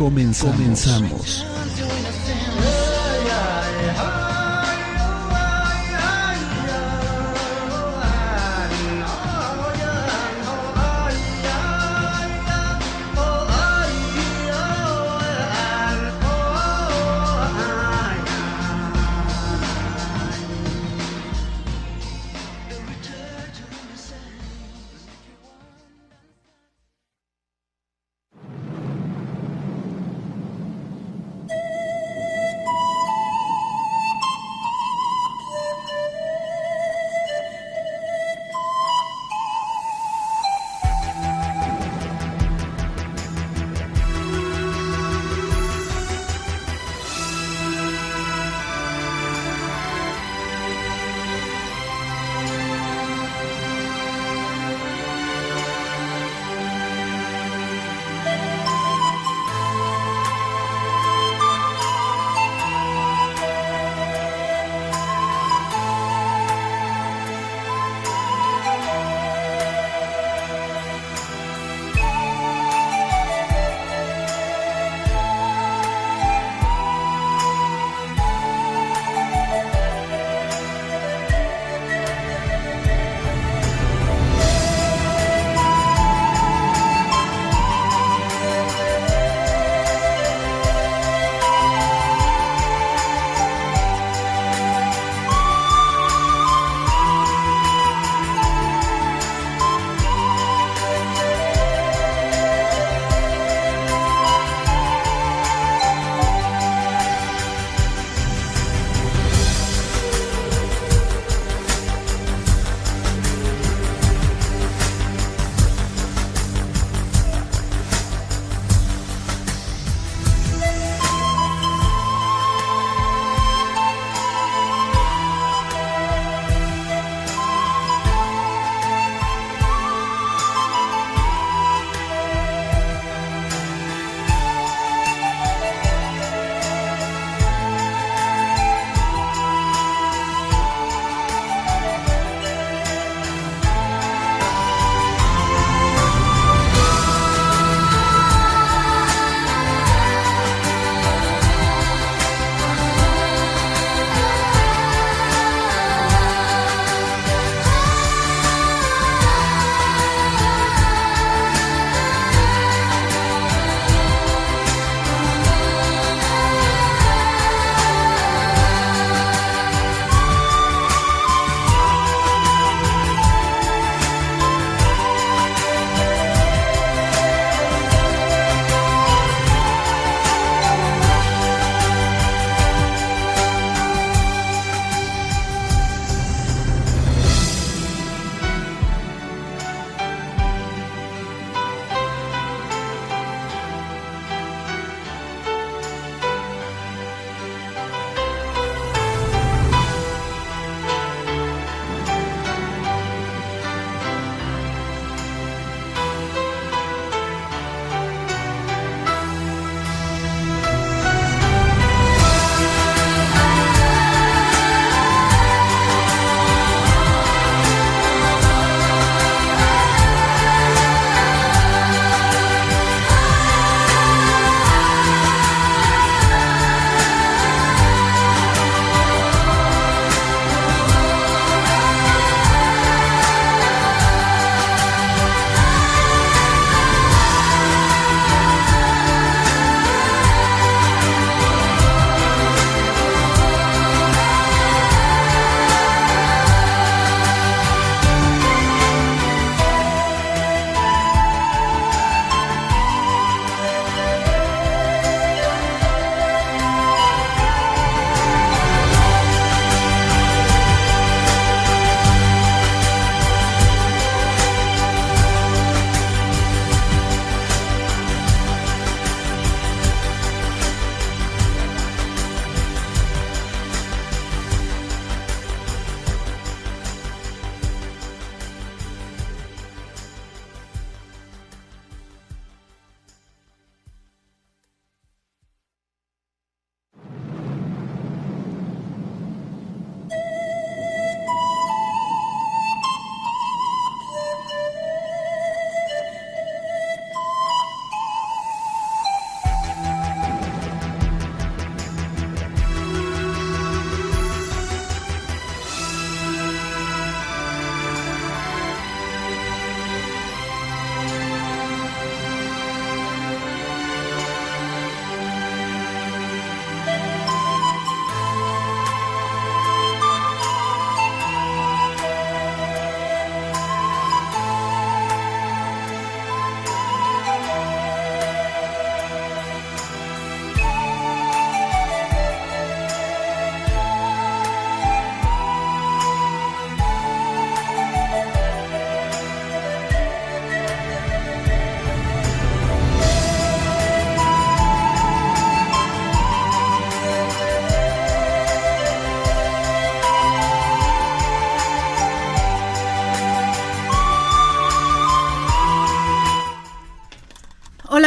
Comenzamos. Comenzamos.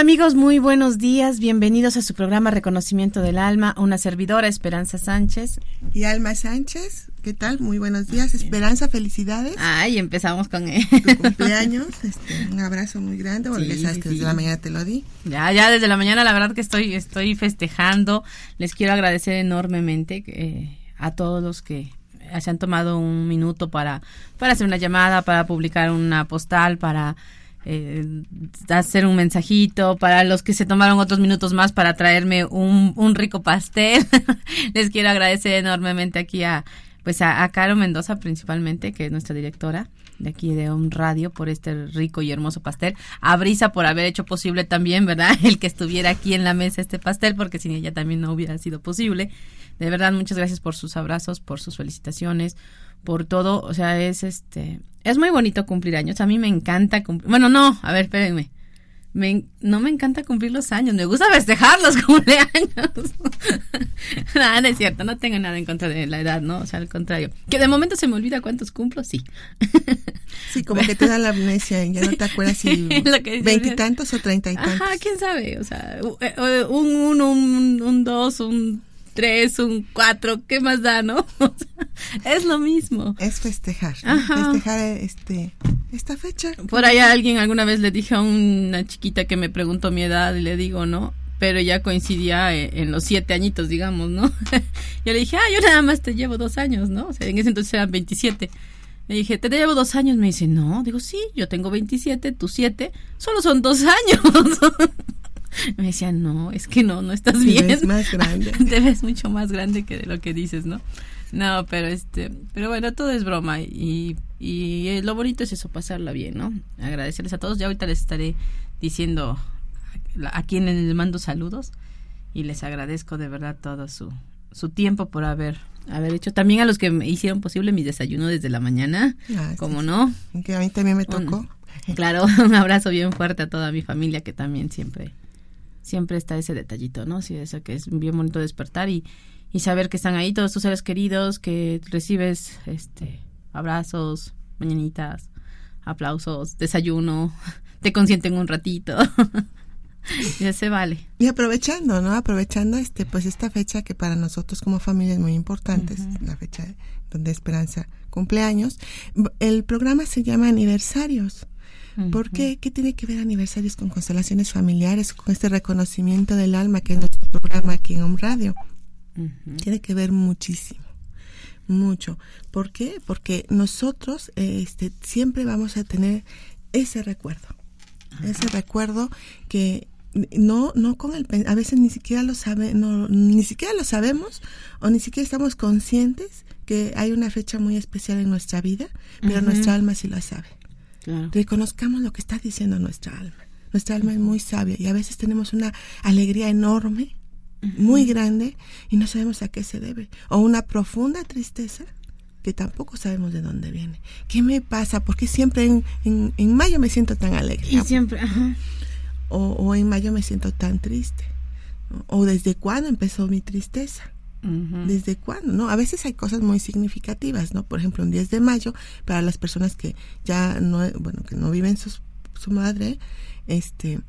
Amigos? Muy buenos días. Bienvenidos a su programa Reconocimiento del Alma. Una servidora, Esperanza Sánchez. Y Alma Sánchez. ¿Qué tal? Muy buenos días. Esperanza, felicidades. Ay, empezamos con tu cumpleaños. Este, un abrazo muy grande porque sabes que desde la mañana te lo di. Ya, ya desde la mañana la verdad que estoy, estoy festejando. Les quiero agradecer enormemente eh, a todos los que se han tomado un minuto para, para hacer una llamada, para publicar una postal, para eh, hacer un mensajito para los que se tomaron otros minutos más para traerme un, un rico pastel. Les quiero agradecer enormemente aquí a pues a, Caro Mendoza principalmente, que es nuestra directora de aquí de un Radio por este rico y hermoso pastel. A Brisa por haber hecho posible también, ¿verdad? El que estuviera aquí en la mesa este pastel, porque sin ella también no hubiera sido posible. De verdad, muchas gracias por sus abrazos, por sus felicitaciones, por todo. O sea, es este, es muy bonito cumplir años. A mí me encanta cumplir. Bueno, no, a ver, espérenme. Me, no me encanta cumplir los años, me gusta festejar los cumpleaños. nada, no es cierto, no tengo nada en contra de la edad, ¿no? O sea, al contrario. Que de momento se me olvida cuántos cumplo, sí. sí, como que te da la amnesia y ya no te acuerdas si veintitantos o treinta y tantos. Ajá, quién sabe, o sea, un uno, un, un dos, un tres, un cuatro, ¿qué más da, no? es lo mismo. Es festejar, festejar este esta fecha. Por ahí alguien alguna vez le dije a una chiquita que me preguntó mi edad y le digo, ¿no? Pero ya coincidía e, en los siete añitos, digamos, ¿no? yo le dije, ah, yo nada más te llevo dos años, ¿no? O sea, en ese entonces eran 27. Le dije, te llevo dos años. Me dice, no. Digo, sí, yo tengo 27, tú siete. Solo son dos años. Me decía, no, es que no, no estás bien. Te ves más grande. Te ves mucho más grande que de lo que dices, ¿no? No, pero este, pero bueno, todo es broma y, y lo bonito es eso, pasarla bien, ¿no? Agradecerles a todos. Ya ahorita les estaré diciendo a quienes les mando saludos y les agradezco de verdad todo su, su tiempo por haber haber hecho también a los que me hicieron posible mi desayuno desde la mañana, ah, como no. Que a mí también me tocó. claro, un abrazo bien fuerte a toda mi familia que también siempre siempre está ese detallito, ¿no? Sí, eso que es bien bonito despertar y, y saber que están ahí todos tus seres queridos, que recibes este abrazos, mañanitas, aplausos, desayuno, te consienten un ratito. ya se vale. Y aprovechando, ¿no? Aprovechando este pues esta fecha que para nosotros como familia es muy importante, la fecha donde Esperanza cumpleaños. El programa se llama Aniversarios. ¿Por qué? ¿Qué tiene que ver aniversarios con constelaciones familiares, con este reconocimiento del alma que es nuestro programa aquí en Home Radio? Tiene que ver muchísimo, mucho. ¿Por qué? Porque nosotros este, siempre vamos a tener ese recuerdo, ese recuerdo que no no con el a veces ni siquiera lo sabe no ni siquiera lo sabemos o ni siquiera estamos conscientes que hay una fecha muy especial en nuestra vida pero nuestra alma sí lo sabe Reconozcamos lo que está diciendo nuestra alma. Nuestra alma es muy sabia y a veces tenemos una alegría enorme, muy grande, y no sabemos a qué se debe. O una profunda tristeza que tampoco sabemos de dónde viene. ¿Qué me pasa? Porque siempre en, en, mayo me siento tan alegre. Y siempre, O, o en mayo me siento tan triste. O desde cuándo empezó mi tristeza. ¿Desde cuándo? ¿No? A veces hay cosas muy significativas, ¿no? Por ejemplo, un 10 de mayo, para las personas que ya no, bueno, que no viven su madre, este,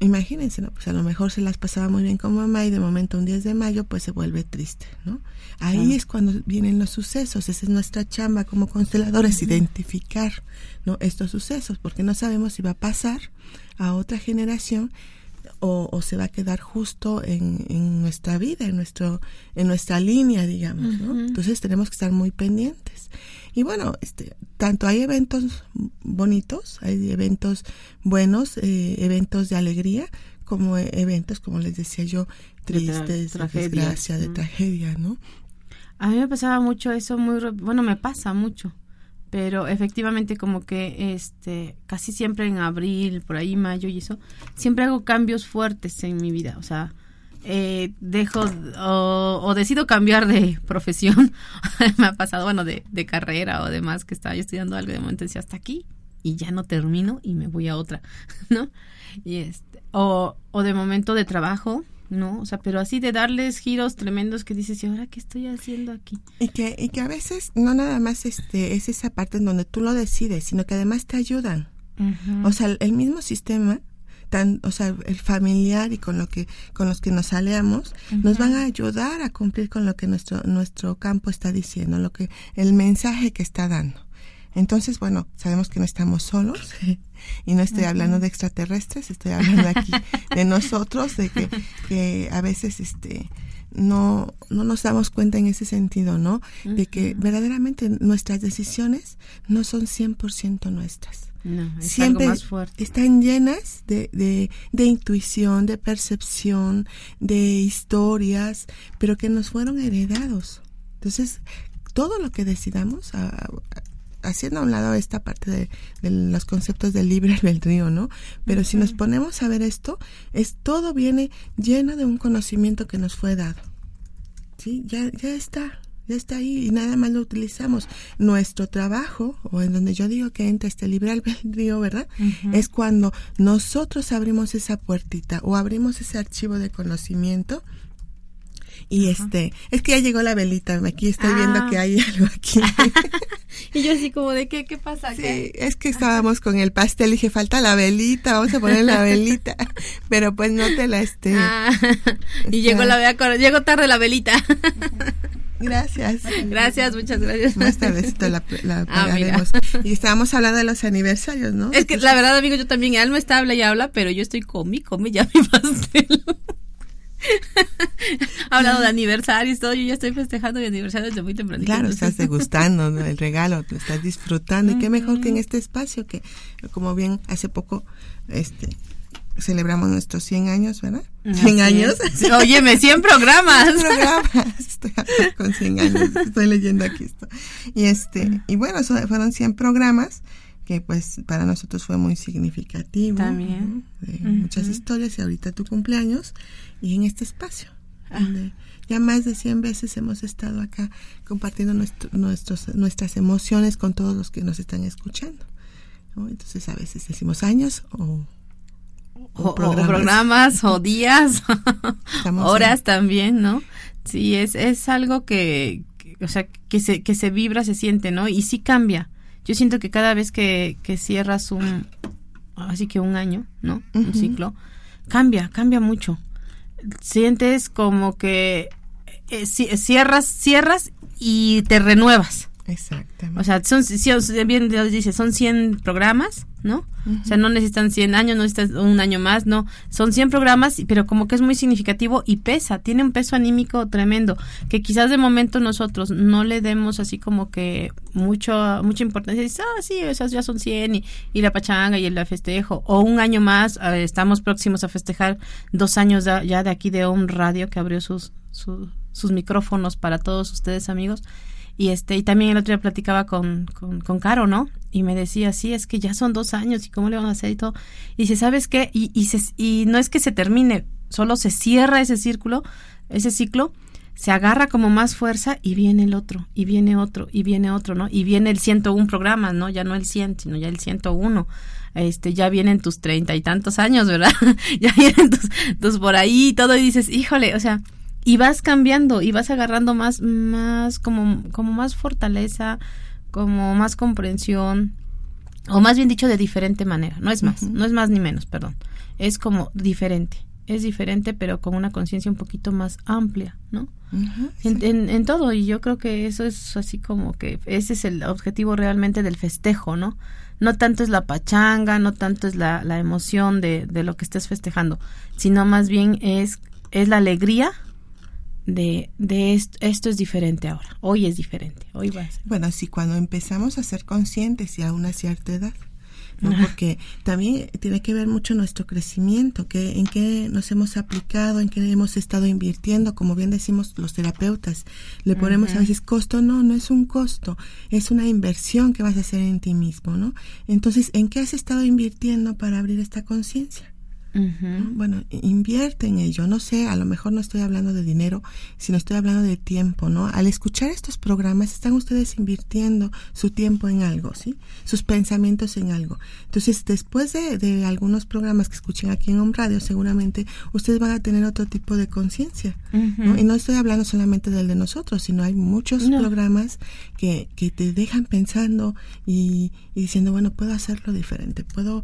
imagínense, ¿no? Pues a lo mejor se las pasaba muy bien con mamá y de momento un 10 de mayo pues se vuelve triste, ¿no? Ahí es cuando vienen los sucesos, esa es nuestra chamba como consteladores, identificar, ¿no? Estos sucesos, porque no sabemos si va a pasar a otra generación o, se va a quedar justo en, nuestra vida, en, nuestro, en nuestra línea, digamos, ¿no? Entonces tenemos que estar muy pendientes. Y bueno, este, tanto hay eventos bonitos, hay eventos buenos, eh, eventos de alegría, como eventos, como les decía yo, tristes, de desgracia, de tragedia, ¿no? A mí me pasaba mucho eso, muy, bueno, me pasa mucho pero efectivamente como que este casi siempre en abril por ahí mayo y eso siempre hago cambios fuertes en mi vida. O sea eh, dejo o, decido cambiar de profesión. Me ha pasado bueno de, de, carrera o demás que estaba yo estudiando algo de momento decía hasta aquí y ya no termino y me voy a otra no y este o, o de momento de trabajo ¿no? O sea, pero así de darles giros tremendos que dices, ¿y ahora qué estoy haciendo aquí? Y que, y que a veces no nada más este, es esa parte en donde tú lo decides, sino que además te ayudan. O sea, el mismo sistema tan, o sea, el familiar y con lo que, con los que nos aleamos, nos van a ayudar a cumplir con lo que nuestro, nuestro campo está diciendo, lo que, el mensaje que está dando. Entonces, bueno, sabemos que no estamos solos y no estoy hablando de extraterrestres, estoy hablando aquí de nosotros, de que, que a veces este no, no nos damos cuenta en ese sentido, ¿no? De que verdaderamente nuestras decisiones no son 100% nuestras. No, es Siempre algo más fuerte. están llenas de, de, de intuición, de percepción, de historias, pero que nos fueron heredados. Entonces, todo lo que decidamos, a- a- haciendo a un lado esta parte de, de los conceptos del libre albedrío, ¿no? Pero si nos ponemos a ver esto, es todo viene lleno de un conocimiento que nos fue dado. Sí, ya, ya está, ya está ahí y nada más lo utilizamos. Nuestro trabajo, o en donde yo digo que entra este libre albedrío, ¿verdad? Es cuando nosotros abrimos esa puertita o abrimos ese archivo de conocimiento. Y este, es que ya llegó la velita, aquí estoy viendo Ah. que hay algo aquí. Y yo así como de, ¿qué, qué pasa? Sí, ¿Qué? es que estábamos con el pastel y dije, falta la velita, vamos a poner la velita. Pero pues no te la este. Ah, y llegó la vea con- llegó tarde la velita. Gracias. gracias, muchas gracias. Más tardecito la, la Ah, pagaremos. y estábamos hablando de los aniversarios, ¿no? Es que la verdad, amigo, yo también, Alma está habla y habla, pero yo estoy come, come ya mi pastel. ha hablado de aniversarios, todo, yo ya estoy festejando mi aniversario desde muy temprano. Claro, estás degustando ¿no? el regalo, te estás disfrutando. Y qué mejor que en este espacio que, como bien hace poco, este celebramos nuestros 100 años, ¿verdad? 100 años. Sí, óyeme, 100 programas. 100 programas. Estoy hablando con 100 años. Estoy leyendo aquí esto. Y este, y bueno, fueron 100 programas que pues para nosotros fue muy significativo. También. ¿no? De muchas historias y ahorita tu cumpleaños y en este espacio. donde ya más de 100 veces hemos estado acá compartiendo nuestro- nuestros, nuestras emociones con todos los que nos están escuchando. ¿no? Entonces a veces decimos años o, O, o programas. o días, horas en- también, ¿no? Sí, es, es algo que, que, o sea, que se, que se vibra, se siente, ¿no? Y sí cambia. Yo siento que cada vez que, que cierras un, así que un año, ¿no? Un ciclo, cambia, cambia mucho. Sientes como que eh, ci- cierras, cierras y te renuevas. Exactamente. O sea, son, bien Dios dice, son 100 programas, ¿no? O sea, no necesitan 100 años, no necesitan un año más, no. Son 100 programas, pero como que es muy significativo y pesa, tiene un peso anímico tremendo, que quizás de momento nosotros no le demos así como que mucho, mucha importancia. Dices, ah, sí, esas ya son 100 y, y la pachanga y el festejo. O un año más, eh, estamos próximos a festejar dos años ya de aquí de un radio que abrió sus, su- sus micrófonos para todos ustedes, amigos. Y este, y también el otro día platicaba con, con, con Caro, ¿no? Y me decía, sí, es que ya son dos años y cómo le van a hacer y todo. Y dice, ¿sabes qué? Y, y, se, y no es que se termine, solo se cierra ese círculo, ese ciclo, se agarra como más fuerza y viene el otro, y viene otro, y viene otro, ¿no? Y viene el 101 programas, ¿no? Ya no el 100, sino ya el 101. Este, ya vienen tus treinta y tantos años, ¿verdad? ya vienen tus, tus por ahí y todo, y dices, híjole, o sea, y vas cambiando y vas agarrando más más como como más fortaleza como más comprensión o más bien dicho de diferente manera. No es más no es más ni menos perdón. Es como diferente es diferente pero con una conciencia un poquito más amplia no en, en, en todo y yo creo que eso es así como que ese es el objetivo realmente del festejo no no tanto es la pachanga no tanto es la, la emoción de, de lo que estés festejando sino más bien es es la alegría de, de esto, esto es diferente ahora hoy es diferente hoy va a ser Bueno, sí, cuando empezamos a ser conscientes y a una cierta edad, ¿no? Porque también tiene que ver mucho nuestro crecimiento, que en qué nos hemos aplicado, en qué hemos estado invirtiendo, como bien decimos los terapeutas, le ponemos a veces costo, no, no es un costo, es una inversión que vas a hacer en ti mismo, ¿no? Entonces, ¿en qué has estado invirtiendo para abrir esta conciencia? Bueno, invierte en ello. No sé, a lo mejor no estoy hablando de dinero, sino estoy hablando de tiempo, ¿no? Al escuchar estos programas, están ustedes invirtiendo su tiempo en algo, ¿sí? Sus pensamientos en algo. Entonces, después de, de algunos programas que escuchen aquí en Home Radio, seguramente ustedes van a tener otro tipo de conciencia, ¿no? Y no estoy hablando solamente del de nosotros, sino hay muchos No. programas que, que te dejan pensando y, y diciendo, bueno, puedo hacerlo diferente, puedo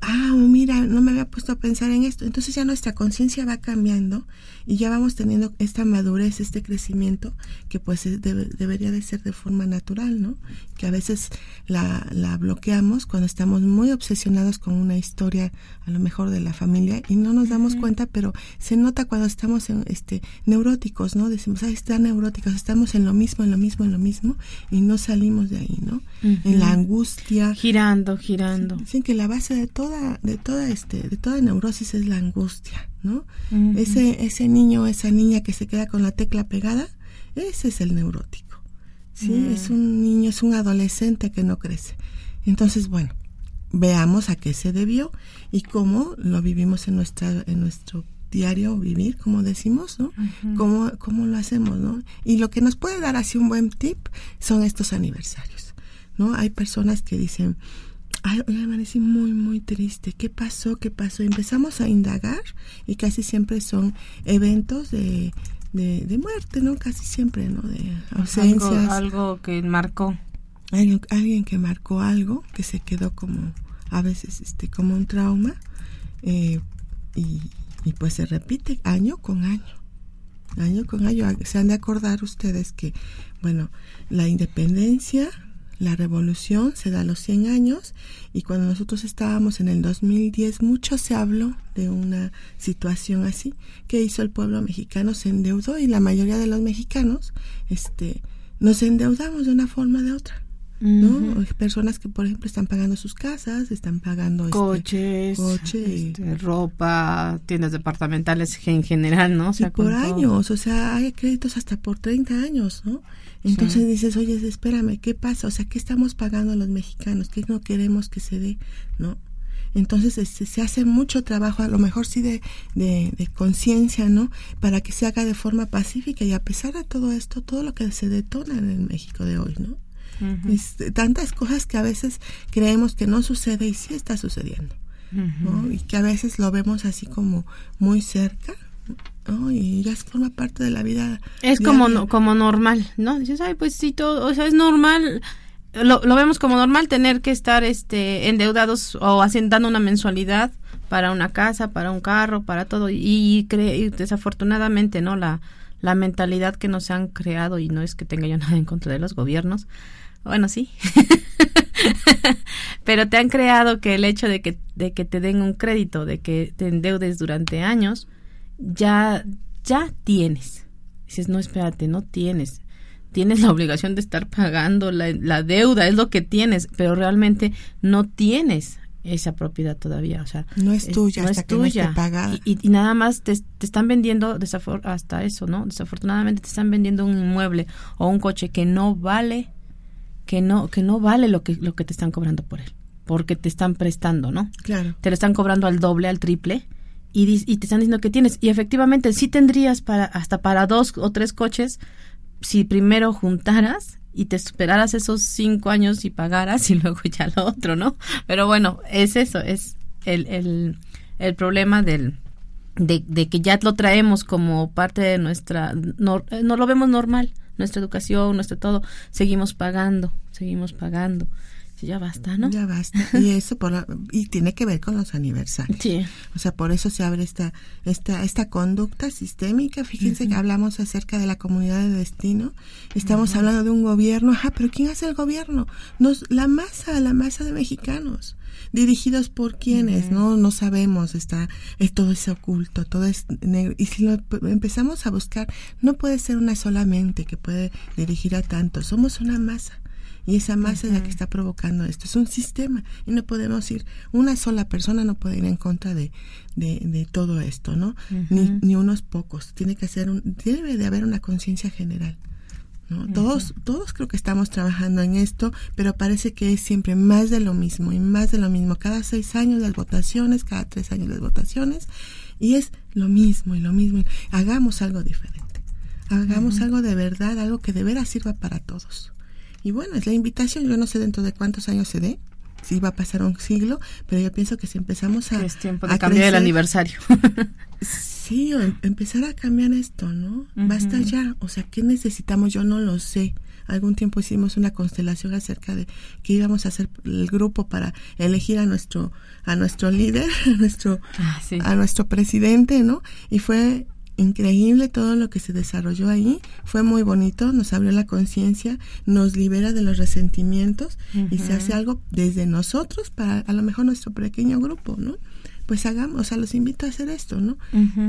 ah, mira, no me había puesto a pensar en esto. Entonces ya nuestra conciencia va cambiando y ya vamos teniendo esta madurez, este crecimiento que pues debería de ser de forma natural, ¿no? Que a veces la, la bloqueamos cuando estamos muy obsesionados con una historia, a lo mejor de la familia, y no nos damos cuenta, pero se nota cuando estamos en, este, neuróticos, ¿no? Decimos, ah, están neuróticos, estamos en lo mismo, en lo mismo, en lo mismo, y no salimos de ahí, ¿no? En la angustia. Girando, girando. Sí, que la base de toda, de toda este, de toda neurosis es la angustia, ¿no? Ese, ese niño, esa niña que se queda con la tecla pegada, ese es el neurótico. Sí, mm. es un niño, es un adolescente que no crece. Entonces, bueno, veamos a qué se debió y cómo lo vivimos en nuestra, en nuestro diario vivir, como decimos, ¿no? cómo, cómo lo hacemos, ¿no? Y lo que nos puede dar así un buen tip son estos aniversarios, ¿no? Hay personas que dicen, Ay, me amanecí muy, muy triste. ¿Qué pasó? ¿Qué pasó? Empezamos a indagar y casi siempre son eventos de, de, muerte, ¿no? Casi siempre, ¿no? De ausencias. Algo, que marcó. Alguien, alguien, que marcó algo, que se quedó como, a veces, este, como un trauma. Eh, y, y pues se repite año con año. Año con año. Se han de acordar ustedes que, bueno, la independencia la revolución se da a los 100 años y cuando nosotros estábamos en el 2010 mucho se habló de una situación así que hizo el pueblo mexicano se endeudó y la mayoría de los mexicanos este nos endeudamos de una forma o de otra ¿no? Personas que, por ejemplo, están pagando sus casas, están pagando este, coches, este, ropa, tiendas departamentales en general, ¿no? O por años, o sea, hay créditos hasta por 30 años, ¿no? Entonces dices, oye, espérame, ¿qué pasa? O sea, ¿qué estamos pagando los mexicanos? ¿Qué no queremos que se dé? ¿No? Entonces este, se hace mucho trabajo, a lo mejor sí de, de, de conciencia, ¿no? Para que se haga de forma pacífica y a pesar de todo esto, todo lo que se detona en el México de hoy, ¿no? Tantas cosas que a veces creemos que no sucede y sí está sucediendo. Y que a veces lo vemos así como muy cerca. Y ya forma parte de la vida. Es como, como normal, ¿no? Dices, ay, pues sí, todo, o sea, es normal. Lo, lo vemos como normal tener que estar este endeudados o haciendo dando una mensualidad para una casa, para un carro, para todo y, y desafortunadamente, ¿no? La la mentalidad que nos han creado y no es que tenga yo nada en contra de los gobiernos, bueno, sí. Pero te han creado que el hecho de que, de que te den un crédito, de que te endeudes durante años, ya, ya tienes. Dices, no, espérate, no tienes. Tienes la obligación de estar pagando la, la deuda, es lo que tienes, pero realmente no tienes esa propiedad todavía, o sea, no es tuya, no es tuya. pagada. Y, y, nada más te, te están vendiendo hasta eso, ¿no? Desafortunadamente te están vendiendo un inmueble o un coche que no vale que no que no vale lo que lo que te están cobrando por él, porque te están prestando, ¿no? Claro. Te lo están cobrando al doble, al triple y, y te están diciendo que tienes y efectivamente sí tendrías para hasta para dos o tres coches si primero juntaras y te esperaras esos cinco años y pagaras y luego ya lo otro, ¿no? Pero bueno, es eso, es el, el, el problema del, de, de, que ya lo traemos como parte de nuestra, no, no lo vemos normal nuestra educación, nuestro todo, seguimos pagando, seguimos pagando. Ya basta, ¿no? Ya basta. Y eso por y tiene que ver con los aniversarios. Sí. O sea, por eso se abre esta esta esta conducta sistémica. Fíjense que hablamos acerca de la comunidad de destino. Estamos hablando de un gobierno. Ajá, pero ¿quién hace el gobierno? Nos la masa, la masa de mexicanos dirigidos por quienes, ¿no? No sabemos, está, es, todo es oculto, todo es negro. Y si lo empezamos a buscar, no puede ser una solamente que puede dirigir a tantos, somos una masa. Y esa masa es la que está provocando esto. Es un sistema y no podemos ir, una sola persona no puede ir en contra de, de, de todo esto, ¿no? ni, ni unos pocos. Tiene que ser un, debe de haber una conciencia general. Todos, todos creo que estamos trabajando en esto, pero parece que es siempre más de lo mismo y más de lo mismo. Cada seis años las votaciones, cada tres años las votaciones, y es lo mismo y lo mismo. Hagamos algo diferente. Hagamos algo de verdad, algo que de veras sirva para todos. Y bueno, es la invitación. Yo no sé dentro de cuántos años se dé, si va a pasar un siglo, pero yo pienso que si empezamos a... Es tiempo de cambiar el aniversario. Sí, em, empezar a cambiar esto, ¿no? Basta ya. O sea, ¿qué necesitamos? Yo no lo sé. Algún tiempo hicimos una constelación acerca de que íbamos a hacer el grupo para elegir a nuestro a nuestro líder, a nuestro ah, a nuestro presidente, ¿no? Y fue increíble todo lo que se desarrolló ahí, fue muy bonito, nos abrió la conciencia, nos libera de los resentimientos y se hace algo desde nosotros para a lo mejor nuestro pequeño grupo, ¿no? Pues hagamos, o sea, los invito a hacer esto, ¿no?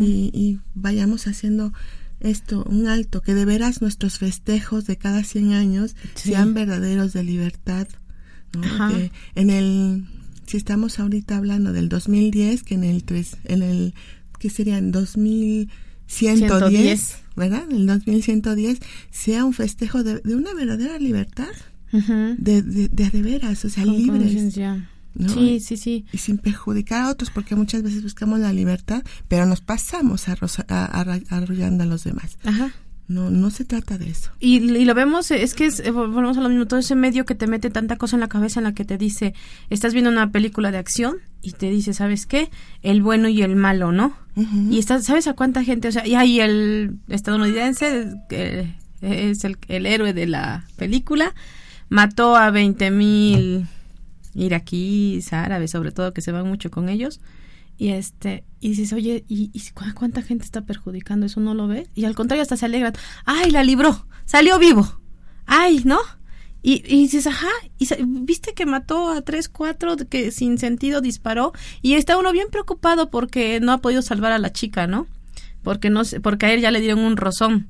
y, vayamos haciendo esto, un alto, que de veras nuestros festejos de cada 100 años sean verdaderos de libertad, ¿no? Que en el, si estamos ahorita hablando del 2010, que en el tres, en el, ¿qué sería? En 2000 110, ¿verdad? El 2110 sea un festejo de, una verdadera libertad, de, de, de, veras, o sea, libres. Sí, sí, sí. Y sin perjudicar a otros, porque muchas veces buscamos la libertad, pero nos pasamos arrollando a los demás. Ajá. No, no se trata de eso. Y, lo vemos, es que es, eh, volvemos a lo mismo, todo ese medio que te mete tanta cosa en la cabeza en la que te dice, estás viendo una película de acción y te dice, ¿sabes qué? El bueno y el malo, ¿no? Y estás, ¿sabes a cuánta gente? O sea, y ahí el estadounidense, que es el, el, héroe de la película, mató a 20 mil iraquíes, árabes, sobre todo, que se van mucho con ellos y este y dices oye y, cuánta gente está perjudicando eso no lo ve y al contrario hasta se alegran ay la libró salió vivo ay no y, y dices ajá y viste que mató a tres cuatro que sin sentido disparó y está uno bien preocupado porque no ha podido salvar a la chica no porque no porque a él ya le dieron un rozón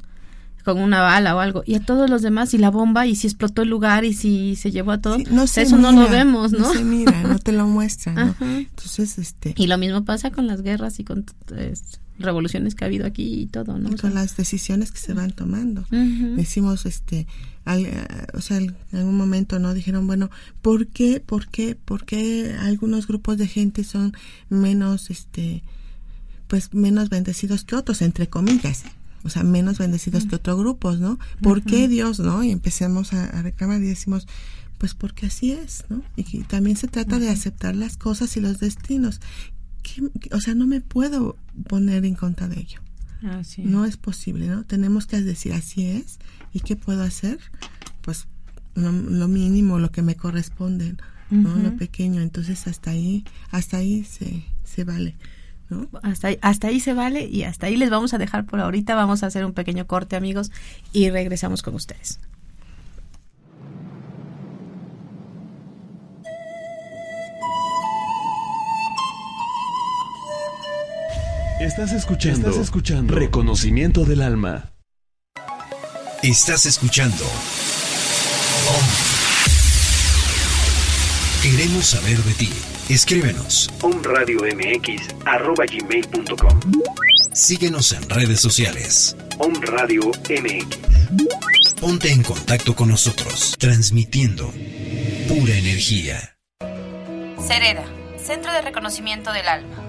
con una bala o algo y a todos los demás y la bomba y si explotó el lugar y si se llevó a todo no eso no lo vemos no, no se mira no te lo muestran entonces este y lo mismo pasa con las guerras y con revoluciones que ha habido aquí y todo no con las decisiones que se van tomando. Decimos este o sea en algún momento no dijeron bueno por qué por qué por qué algunos grupos de gente son menos este pues menos bendecidos que otros entre comillas o sea, menos bendecidos que otros grupos, ¿no? ¿Por qué Dios, no? Y empecemos a, reclamar y decimos, pues porque así es, ¿no? Y, también se trata de aceptar las cosas y los destinos. o sea, no me puedo poner en contra de ello. No es posible, ¿no? Tenemos que decir así es y qué puedo hacer, pues lo, mínimo, lo que me corresponde, ¿no? Lo pequeño. Entonces hasta ahí, hasta ahí se, se vale. Hasta, ahí, hasta ahí se vale y hasta ahí les vamos a dejar por ahorita. Vamos a hacer un pequeño corte, amigos, y regresamos con ustedes. Estás escuchando, Estás escuchando Reconocimiento del Alma. Estás escuchando. Queremos saber de ti. Escríbenos. omradiomx.com Síguenos en redes sociales. Om MX. Ponte en contacto con nosotros, transmitiendo pura energía. Cereda, Centro de Reconocimiento del Alma,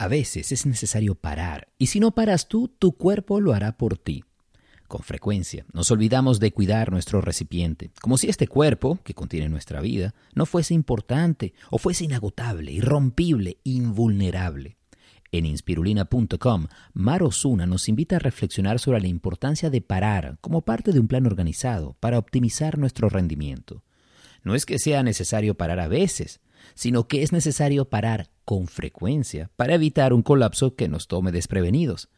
A veces es necesario parar, y si no paras tú, tu cuerpo lo hará por ti. Con frecuencia nos olvidamos de cuidar nuestro recipiente, como si este cuerpo, que contiene nuestra vida, no fuese importante o fuese inagotable, irrompible, invulnerable. En inspirulina.com, Mar Osuna nos invita a reflexionar sobre la importancia de parar como parte de un plan organizado para optimizar nuestro rendimiento. No es que sea necesario parar a veces, sino que es necesario parar con frecuencia para evitar un colapso que nos tome desprevenidos.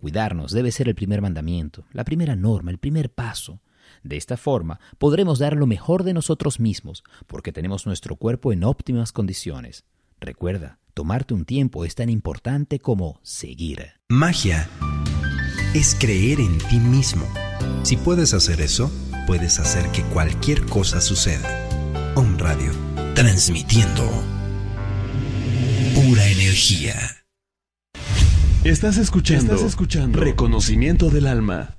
Cuidarnos debe ser el primer mandamiento, la primera norma, el primer paso. De esta forma podremos dar lo mejor de nosotros mismos, porque tenemos nuestro cuerpo en óptimas condiciones. Recuerda, tomarte un tiempo es tan importante como seguir. Magia es creer en ti mismo. Si puedes hacer eso, puedes hacer que cualquier cosa suceda. Om Radio, transmitiendo pura energía. Estás escuchando, Estás escuchando Reconocimiento del Alma.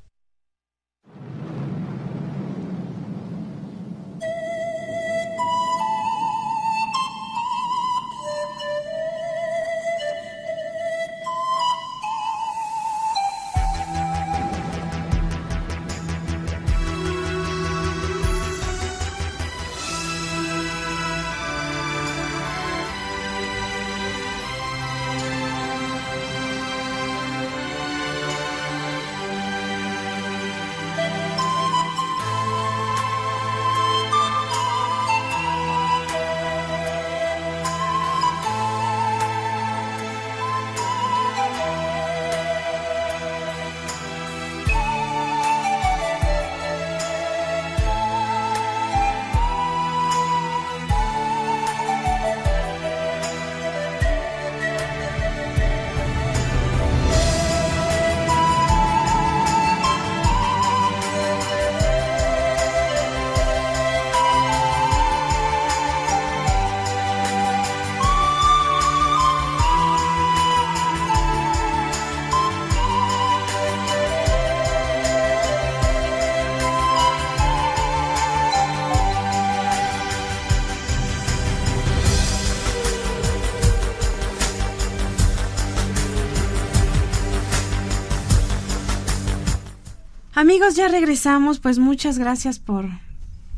Amigos, ya regresamos. Pues muchas gracias por,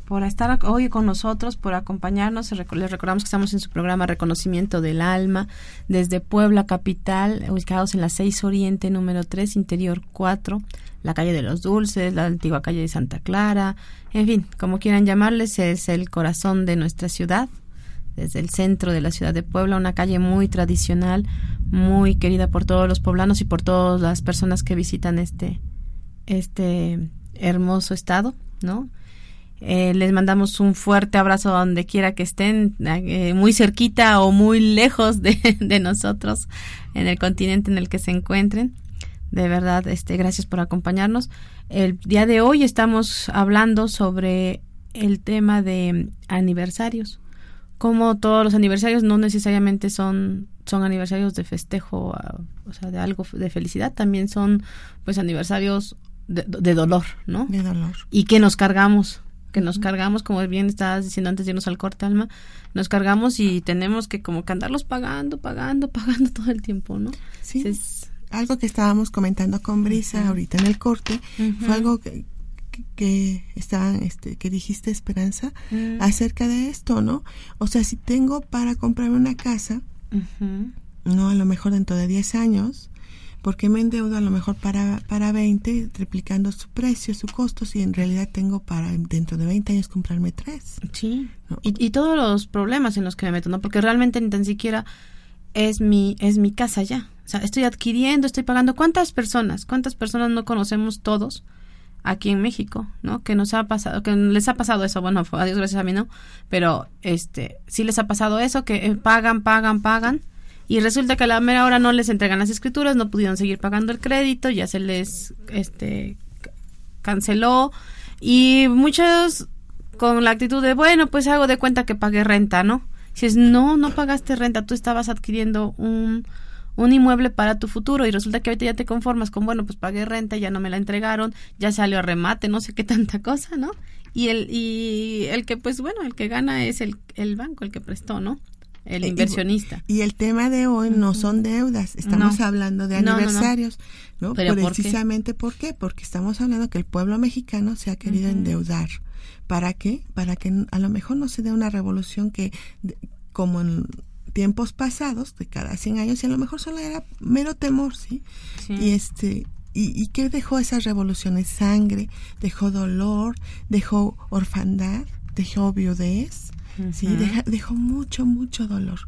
por estar hoy con nosotros, por acompañarnos. Les recordamos que estamos en su programa Reconocimiento del Alma desde Puebla Capital, ubicados en la 6 Oriente número 3, Interior 4, la calle de los Dulces, la antigua calle de Santa Clara, en fin, como quieran llamarles, es el corazón de nuestra ciudad, desde el centro de la ciudad de Puebla, una calle muy tradicional, muy querida por todos los poblanos y por todas las personas que visitan este este hermoso estado, ¿no? Eh, les mandamos un fuerte abrazo donde quiera que estén, eh, muy cerquita o muy lejos de, de, nosotros en el continente en el que se encuentren. De verdad, este, gracias por acompañarnos. El día de hoy estamos hablando sobre el tema de aniversarios. Como todos los aniversarios no necesariamente son, son aniversarios de festejo, o sea, de algo de felicidad, también son pues aniversarios de, dolor, ¿no? De dolor. Y que nos cargamos, que nos cargamos, como bien estabas diciendo antes de irnos al corte alma, nos cargamos y tenemos que como que andarlos pagando, pagando, pagando todo el tiempo, ¿no? Sí. algo que estábamos comentando con Brisa ahorita en el corte fue algo que, que este que dijiste Esperanza acerca de esto no o sea si tengo para comprarme una casa no a lo mejor dentro de 10 años porque me endeudo a lo mejor para, para 20, triplicando su precio, su costo, si en realidad tengo para dentro de 20 años comprarme tres. Sí, y, y, todos los problemas en los que me meto, ¿no? Porque realmente ni tan siquiera es mi, es mi casa ya. O sea, estoy adquiriendo, estoy pagando. ¿Cuántas personas, cuántas personas no conocemos todos aquí en México, ¿no? Que nos ha pasado, que les ha pasado eso, bueno, a Dios gracias a mí no, pero este, sí les ha pasado eso, que eh, pagan, pagan, pagan y resulta que a la mera hora no les entregan las escrituras, no pudieron seguir pagando el crédito, ya se les este canceló y muchos con la actitud de bueno, pues hago de cuenta que pagué renta, ¿no? Si es no, no pagaste renta, tú estabas adquiriendo un un inmueble para tu futuro y resulta que ahorita ya te conformas con bueno, pues pagué renta, ya no me la entregaron, ya salió a remate, no sé qué tanta cosa, ¿no? Y el y el que pues bueno, el que gana es el el banco, el que prestó, ¿no? El eh, inversionista. Y, el tema de hoy no son deudas, estamos hablando de aniversarios, ¿no? Precisamente ¿por qué? Porque estamos hablando que el pueblo mexicano se ha querido endeudar. ¿Para qué? Para que a lo mejor no se dé una revolución que, como en tiempos pasados, de cada 100 años, y a lo mejor solo era mero temor, ¿sí? Y este y, y qué dejó esas revoluciones? Sangre, dejó dolor, dejó orfandad, dejó viudez, Sí, dejó mucho, mucho dolor.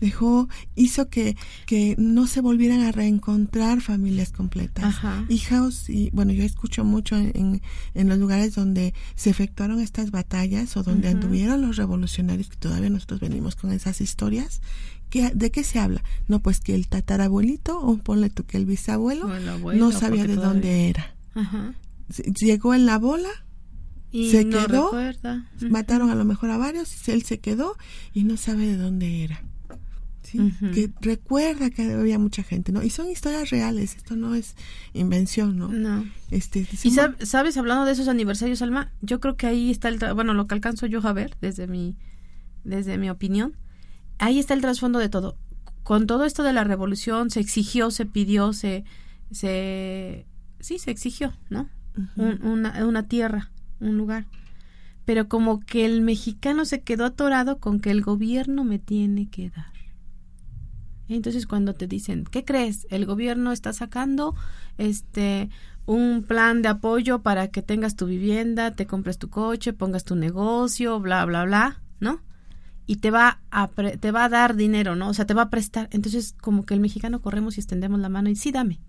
Dejó, hizo que, que no se volvieran a reencontrar familias completas. Hijos, y bueno, yo escucho mucho en, en, los lugares donde se efectuaron estas batallas o donde anduvieron los revolucionarios, que todavía nosotros venimos con esas historias. ¿Qué, ¿De qué se habla? No, pues que el tatarabuelito, o ponle tú que el bisabuelo, no sabía de dónde era. Llegó en la bola Y se no quedó, recuerda. Mataron a lo mejor a varios, él se quedó y no sabe de dónde era. Que recuerda que había mucha gente, ¿no? Y son historias reales, esto no es invención, ¿no? No. Este, Y sab- sabes, hablando de esos aniversarios, Alma, yo creo que ahí está el, tra- bueno, lo que alcanzo yo a ver desde mi, desde mi opinión, ahí está el trasfondo de todo. Con todo esto de la revolución se exigió, se pidió, se, se, sí, se exigió, ¿no? Un- una, una tierra, un lugar. Pero como que el mexicano se quedó atorado con que el gobierno me tiene que dar. Entonces cuando te dicen, ¿qué crees? El gobierno está sacando este un plan de apoyo para que tengas tu vivienda, te compres tu coche, pongas tu negocio, bla bla bla, ¿no? Y te va a pre- te va a dar dinero, ¿no? O sea, te va a prestar. Entonces, como que el mexicano corremos y extendemos la mano y sí, dame.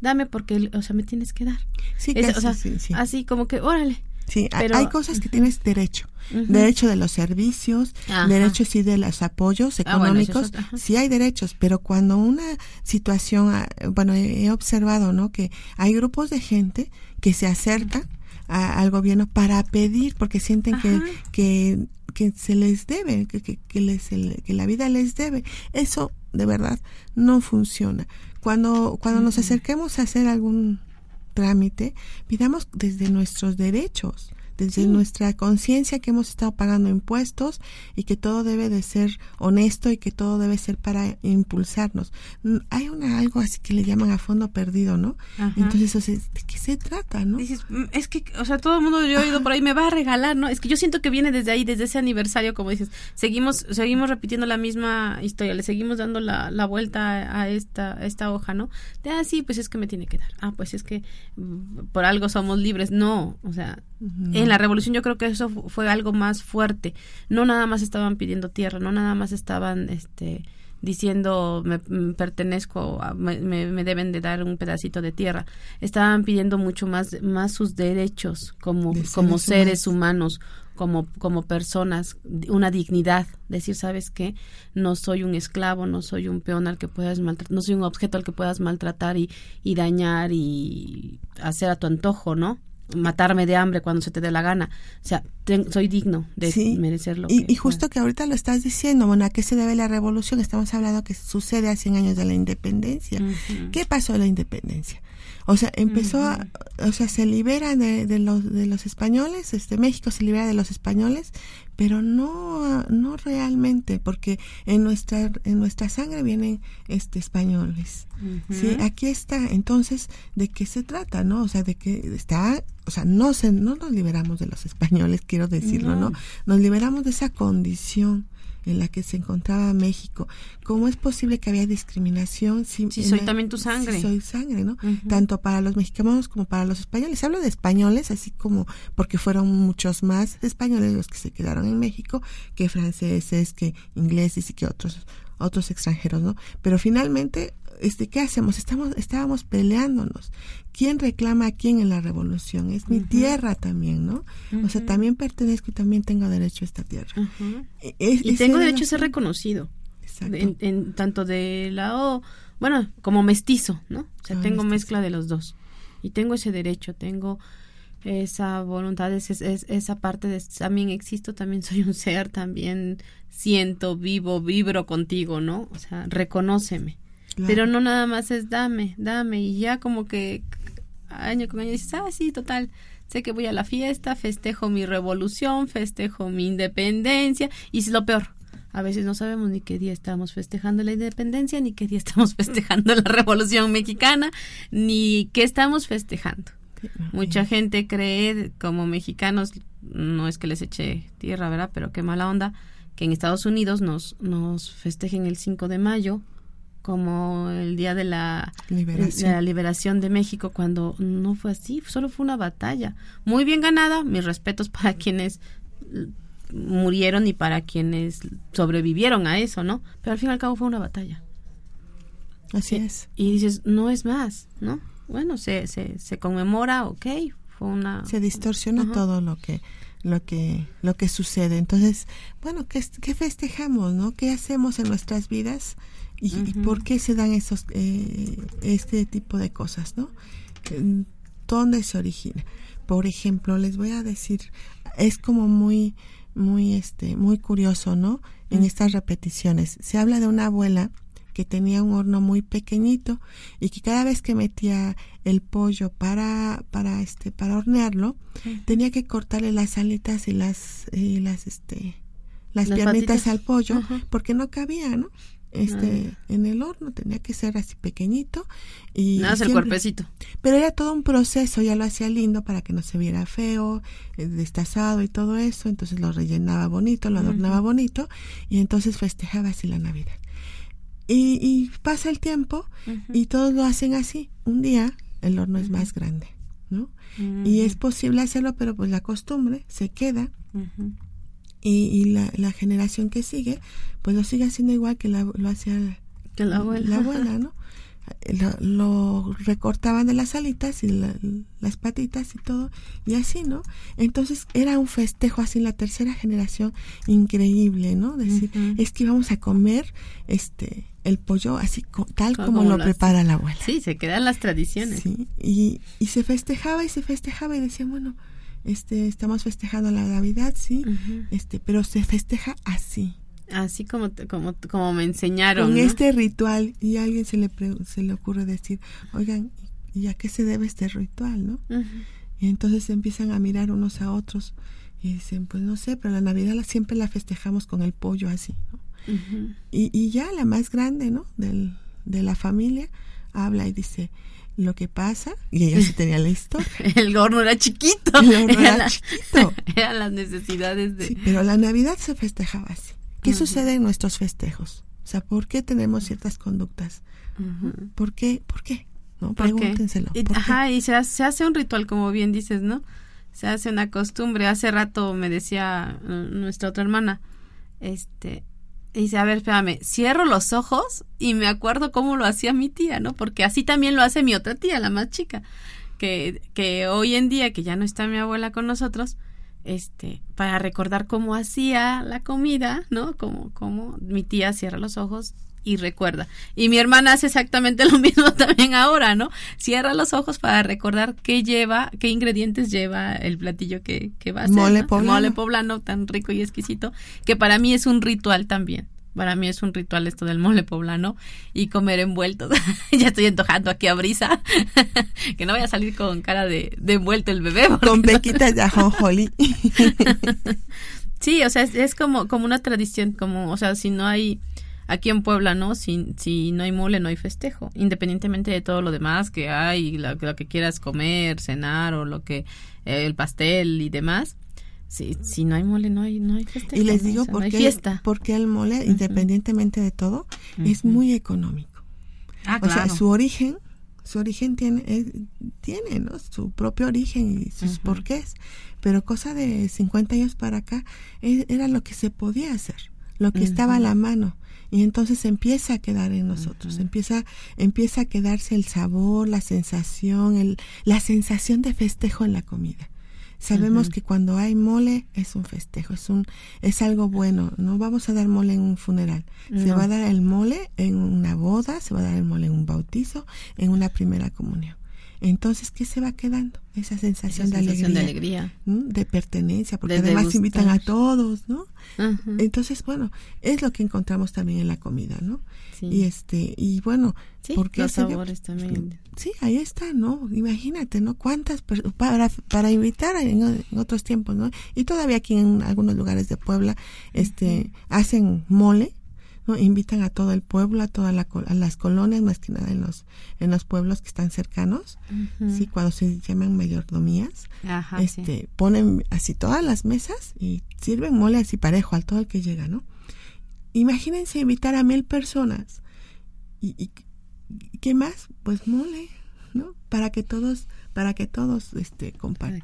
Dame porque, o sea, me tienes que dar. sí, Es- casi, o sea, sí, sí. así como que, órale. Sí, hay- pero- hay cosas que tienes derecho. Derecho de los servicios, Ajá. derecho sí de los apoyos Ah, bueno, económicos, es- sí hay derechos, pero cuando una situación, ah, bueno, he observado, ¿no? Que hay grupos de gente que se acercan a- al gobierno para pedir, porque sienten Ajá. que, que se les debe, que, que, que les, que la vida les debe. Eso, de verdad, no funciona. Cuando, cuando nos acerquemos a hacer algún trámite, pidamos desde nuestros derechos, desde nuestra conciencia que hemos estado pagando impuestos y que todo debe de ser honesto y que todo debe ser para impulsarnos. Mm, Hay una algo así que le llaman a fondo perdido, ¿no? Ajá. Entonces, o sea, ¿de qué se trata, no? Dices, "Mm, es que, o sea, todo el mundo yo he oído por ahí, me va a regalar, ¿no? Es que yo siento que viene desde ahí, desde ese aniversario, como dices, seguimos, seguimos repitiendo la misma historia, le seguimos dando la, la vuelta a esta, a esta hoja, ¿no? De, ah, sí, pues es que me tiene que dar. Ah, pues es que mm, por algo somos libres. No, o sea, en la revolución yo creo que eso fu- fue algo más fuerte. No nada más estaban pidiendo tierra, no nada más estaban, este diciendo me, mm, pertenezco a- me, deben de dar un pedacito de tierra estaban pidiendo mucho más más sus derechos como De como seres seres humanos como como personas una dignidad. Decir sabes qué no soy un esclavo no soy un peón al que puedas maltratar no soy un objeto al que puedas maltratar y, y dañar y hacer a tu antojo no matarme de hambre cuando se te dé la gana o sea ten- soy digno de Sí. merecer lo y, que y justo que ahorita lo estás diciendo, bueno, ¿a qué se debe la revolución? Estamos hablando que sucede a 100 años de la independencia. ¿Qué pasó en la independencia? O sea, empezó, a- o sea, se libera de, de los de los españoles, este México se libera de los españoles, pero no no realmente, porque en nuestra en nuestra sangre vienen este españoles. Sí, aquí está. Entonces, ¿de qué se trata, no? O sea, de que está, o sea, no se no nos liberamos de los españoles, quiero decirlo, ¿no? No. Nos liberamos de esa condición en la que se encontraba México. ¿Cómo es posible que había discriminación? Si, soy la- también tu sangre. si soy sangre, ¿no? Tanto para los mexicanos como para los españoles. Hablo de españoles, así como porque fueron muchos más españoles los que se quedaron en México que franceses, que ingleses y que otros otros extranjeros, ¿no? Pero finalmente, este, ¿qué hacemos? Estamos, estábamos peleándonos. ¿Quién reclama a quién en la revolución? Es mi tierra también, ¿no? O sea, también pertenezco y también tengo derecho a esta tierra. E- es- y tengo derecho a ser reconocido Exacto. en, en tanto de lado bueno como mestizo no o sea Como tengo mestizo. mezcla de los dos y tengo ese derecho tengo esa voluntad es- es- esa parte de también existo también soy un ser también siento vivo vibro contigo no o sea reconóceme Claro. pero no nada más es dame dame y ya como que año con año dices ah sí total sé que voy a la fiesta festejo mi revolución festejo mi independencia y es lo peor a veces no sabemos ni qué día estamos festejando la independencia ni qué día estamos festejando la revolución mexicana ni qué estamos festejando Mucha gente cree, como mexicanos, no es que les eche tierra, ¿verdad? Pero qué mala onda, que en Estados Unidos nos, nos festejen el 5 de mayo como el día de la Liberación. de la liberación de México, cuando no fue así, solo fue una batalla. Muy bien ganada, mis respetos para quienes murieron y para quienes sobrevivieron a eso, ¿no? Pero al fin y al cabo fue una batalla. Así es. Y dices, no es más, ¿no? Bueno, se, se, se conmemora, ok, fue una... se distorsiona Ajá. todo lo que lo que lo que sucede entonces bueno qué, qué festejamos no qué hacemos en nuestras vidas y, y por qué se dan esos eh, este tipo de cosas no dónde se origina por ejemplo, les voy a decir, es como muy, muy, este, muy curioso, ¿no? En estas repeticiones. Se habla de una abuela que tenía un horno muy pequeñito y que cada vez que metía el pollo para para este para hornearlo tenía que cortarle las alitas y las y las este las, piernitas al pollo porque no cabía no este Ah. en el horno tenía que ser así pequeñito y Nada más el cuerpecito. pero era todo un proceso, ya lo hacía lindo para que no se viera feo, eh, destazado y todo eso, entonces lo rellenaba bonito, lo adornaba bonito y entonces festejaba así la Navidad. Y, y pasa el tiempo y todos lo hacen así. Un día el horno es más grande, ¿no? Y es posible hacerlo, pero pues la costumbre se queda. Y, y la, la generación que sigue, pues lo sigue haciendo igual que la- lo hacía Que la abuela. la abuela, ¿no? Lo, lo recortaban de las alitas y la- las patitas y todo, y así, ¿no? Entonces era un festejo así en la tercera generación increíble, ¿no? Decir, es que íbamos a comer este el pollo así co- tal Co- como, como lo lo prepara la abuela. Sí, se quedan las tradiciones. Sí, y, y se festejaba y se festejaba y decía, bueno, este estamos festejando la Navidad, sí, este, pero se festeja así. Así como, como, como me enseñaron. con ¿no? este ritual y a alguien se le pre- se le ocurre decir, oigan, ¿y a qué se debe este ritual, no? Y entonces empiezan a mirar unos a otros y dicen, pues no sé, pero la Navidad la- siempre la festejamos con el pollo así, ¿no? Y, y ya la más grande, ¿no? Del, de la familia habla y dice, lo que pasa, y ella sí tenía la historia. El horno era chiquito. El horno era chiquito. Eran las necesidades de... Sí, pero la Navidad se festejaba así. ¿Qué sucede en nuestros festejos? O sea, ¿por qué tenemos ciertas conductas? ¿Por qué? ¿Por qué? ¿No? Pregúntenselo. Y- ¿por qué? Ajá, y se hace, se hace un ritual, como bien dices, ¿no? Se hace una costumbre. Hace rato me decía eh, nuestra otra hermana, este, dice, a ver, espérame, cierro los ojos y me acuerdo cómo lo hacía mi tía, ¿no? Porque así también lo hace mi otra tía, la más chica, que, que hoy en día, que ya no está mi abuela con nosotros, este, para recordar cómo hacía la comida, ¿no? Como, como mi tía cierra los ojos y recuerda. Y mi hermana hace exactamente lo mismo también ahora, ¿no? Cierra los ojos para recordar qué lleva, qué ingredientes lleva el platillo que, que va a hacer. Mole ¿no? poblano. Mole poblano tan rico y exquisito, que para mí es un ritual también. Para mí es un ritual esto del mole poblano y comer envueltos. ya estoy antojando aquí a brisa. que no vaya a salir con cara de, de envuelto el bebé. Con no- pequitas de ajonjolí. Sí, o sea, es, es como, como una tradición, como, o sea, si no hay, aquí en Puebla, ¿no? Si, si no hay mole, no hay festejo, independientemente de todo lo demás que hay, lo, lo que quieras comer, cenar o lo que, eh, el pastel y demás. Si, si no hay mole, no hay, no hay festejo. Y les digo O sea, no por hay qué, fiesta. por qué el mole, independientemente de todo, es muy económico. Ah, O sea, su origen, su origen tiene, es- tiene, ¿no? Su propio origen y sus porqués. Pero cosa de 50 años para acá, e- era lo que se podía hacer, lo que estaba a la mano. Y entonces empieza a quedar en nosotros, empieza, empieza a quedarse el sabor, la sensación, el, la sensación de festejo en la comida. Sabemos que cuando hay mole es un festejo, es un es algo bueno. No vamos a dar mole en un funeral. Se va a dar el mole en una boda, se va a dar el mole en un bautizo, en una primera comunión. Entonces, ¿qué se va quedando? Esa sensación, Esa de, alegría, de alegría. de pertenencia, porque De además invitan a todos, ¿no? Entonces, bueno, es lo que encontramos también en la comida, ¿no? sí. Y este, y bueno, Sí, ¿por qué los sabores también. Sí, ahí está, ¿no? Imagínate, ¿no? Cuántas para para invitar en, en otros tiempos, ¿no? Y todavía aquí en algunos lugares de Puebla, este, hacen mole, ¿no? Invitan a todo el pueblo, a todas la co- a las colonias, más que nada en los en los pueblos que están cercanos, sí, cuando se llaman mayordomías, Ajá, sí. este, ponen así todas las mesas y sirven mole así parejo al todo el que llega, ¿no? Imagínense invitar a mil personas y, y y ¿qué más? Pues mole, ¿no? Para que todos, para que todos, este, compartan,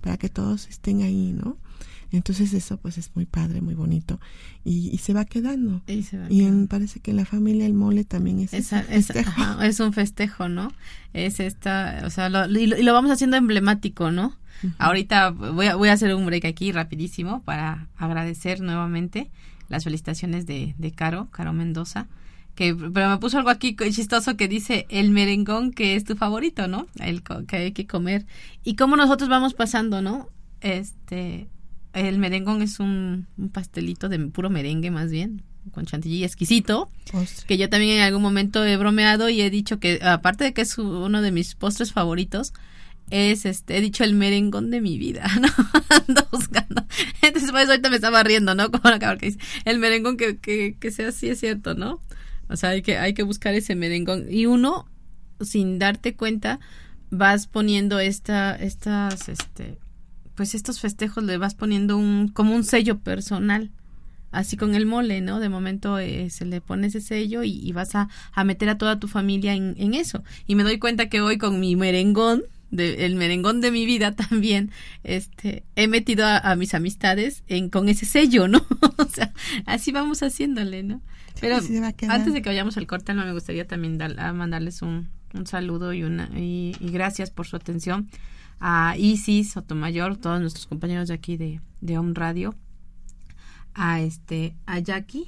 para que todos estén ahí, ¿no? Entonces eso, pues, es muy padre, muy bonito y, y se va quedando. Y se va Y en- quedando. parece que en la familia el mole también es, Esa- ajá, es un festejo, ¿no? Es esta, o sea, lo, y, lo, y lo vamos haciendo emblemático, ¿no? Ahorita voy a, voy a hacer un break aquí rapidísimo para agradecer nuevamente las felicitaciones de, de Caro, Caro Mendoza, que pero me puso algo aquí chistoso que dice el merengón que es tu favorito, ¿no? El que hay que comer. Y cómo nosotros vamos pasando, ¿no? Este el merengón es un, pastelito de puro merengue más bien, con chantilly exquisito, que yo también en algún momento he bromeado y he dicho que aparte de que es uno de mis postres favoritos, es este, he dicho el merengón de mi vida, ¿no? Ando buscando. Entonces, pues ahorita me estaba riendo, ¿no? Como que dice, el merengón que, que, que sea así es cierto, ¿no? O sea, hay que, hay que buscar ese merengón. Y uno, sin darte cuenta, vas poniendo esta, estas, este, pues estos festejos le vas poniendo un, como un sello personal. Así con el mole, ¿no? De momento eh, se le pone ese sello y, vas a, a, meter a toda tu familia en, en, eso. Y me doy cuenta que hoy con mi merengón, de, el merengón de mi vida también, este, he metido a, mis amistades en, con ese sello, ¿no? o sea, así vamos haciéndole, ¿no? Pero antes de que vayamos al corte, me gustaría también dar, a mandarles un, un saludo y, una, y, y gracias por su atención a Isis Sotomayor, todos nuestros compañeros de aquí de, de Home Radio, a este, a Jackie,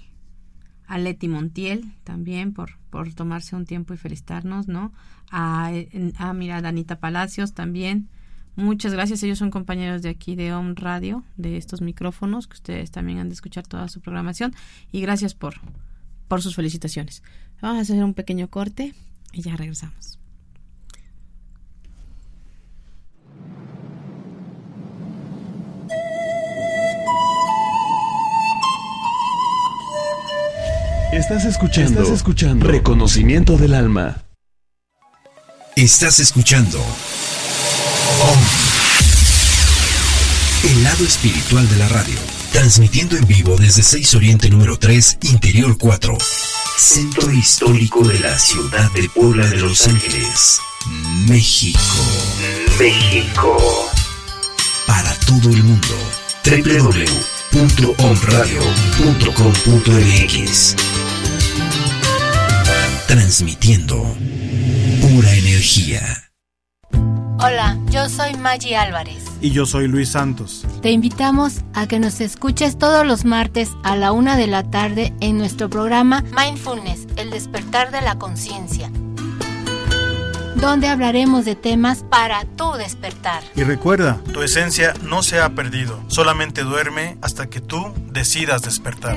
a Leti Montiel también por, por tomarse un tiempo y felicitarnos, ¿no? A, a mira, Danita Palacios también. Muchas gracias, ellos son compañeros de aquí de Home Radio, de estos micrófonos, que ustedes también han de escuchar toda su programación. Y gracias por, por sus felicitaciones. Vamos a hacer un pequeño corte y ya regresamos. Estás escuchando, Estás escuchando Reconocimiento del Alma. Estás escuchando El lado espiritual de la radio. Transmitiendo en vivo desde 6 Oriente número 3, Interior 4. Centro Histórico de la Ciudad de Puebla de Los Ángeles. México. México. Para todo el mundo. www.omradio.com.mx Transmitiendo pura energía. Hola, yo soy Maggie Álvarez. Y yo soy Luis Santos. Te invitamos a que nos escuches todos los martes a la una de la tarde en nuestro programa Mindfulness, el despertar de la conciencia donde hablaremos de temas para tu despertar. Y recuerda, tu esencia no se ha perdido, solamente duerme hasta que tú decidas despertar.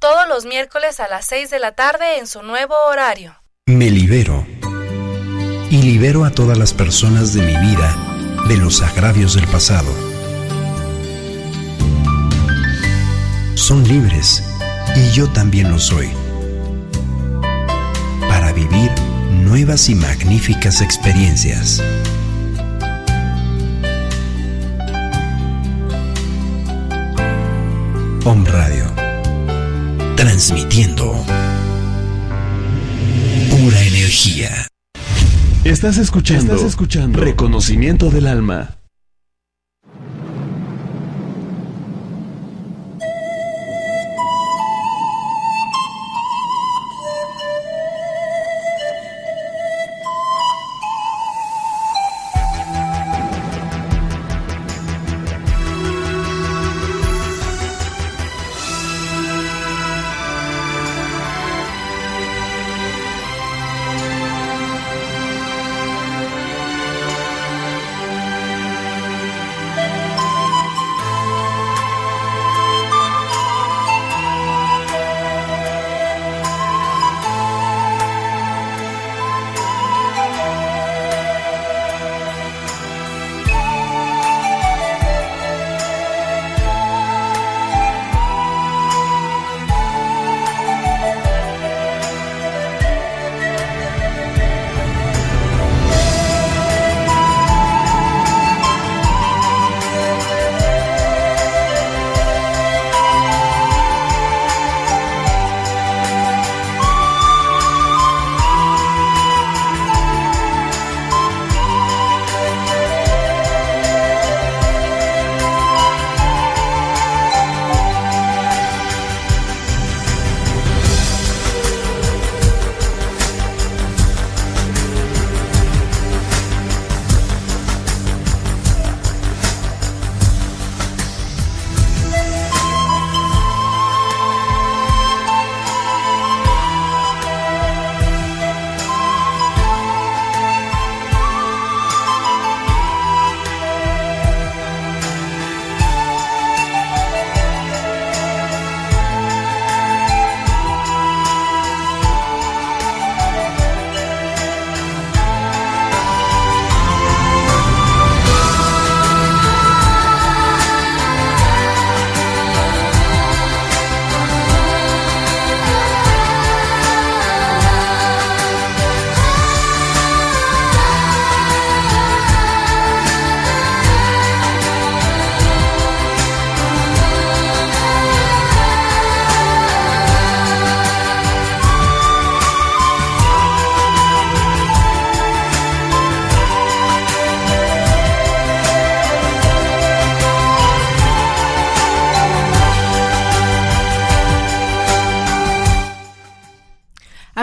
todos los miércoles a las 6 de la tarde en su nuevo horario. Me libero y libero a todas las personas de mi vida de los agravios del pasado. Son libres y yo también lo soy. Para vivir nuevas y magníficas experiencias. Om Radio transmitiendo pura energía. Estás escuchando, Estás escuchando Reconocimiento del Alma.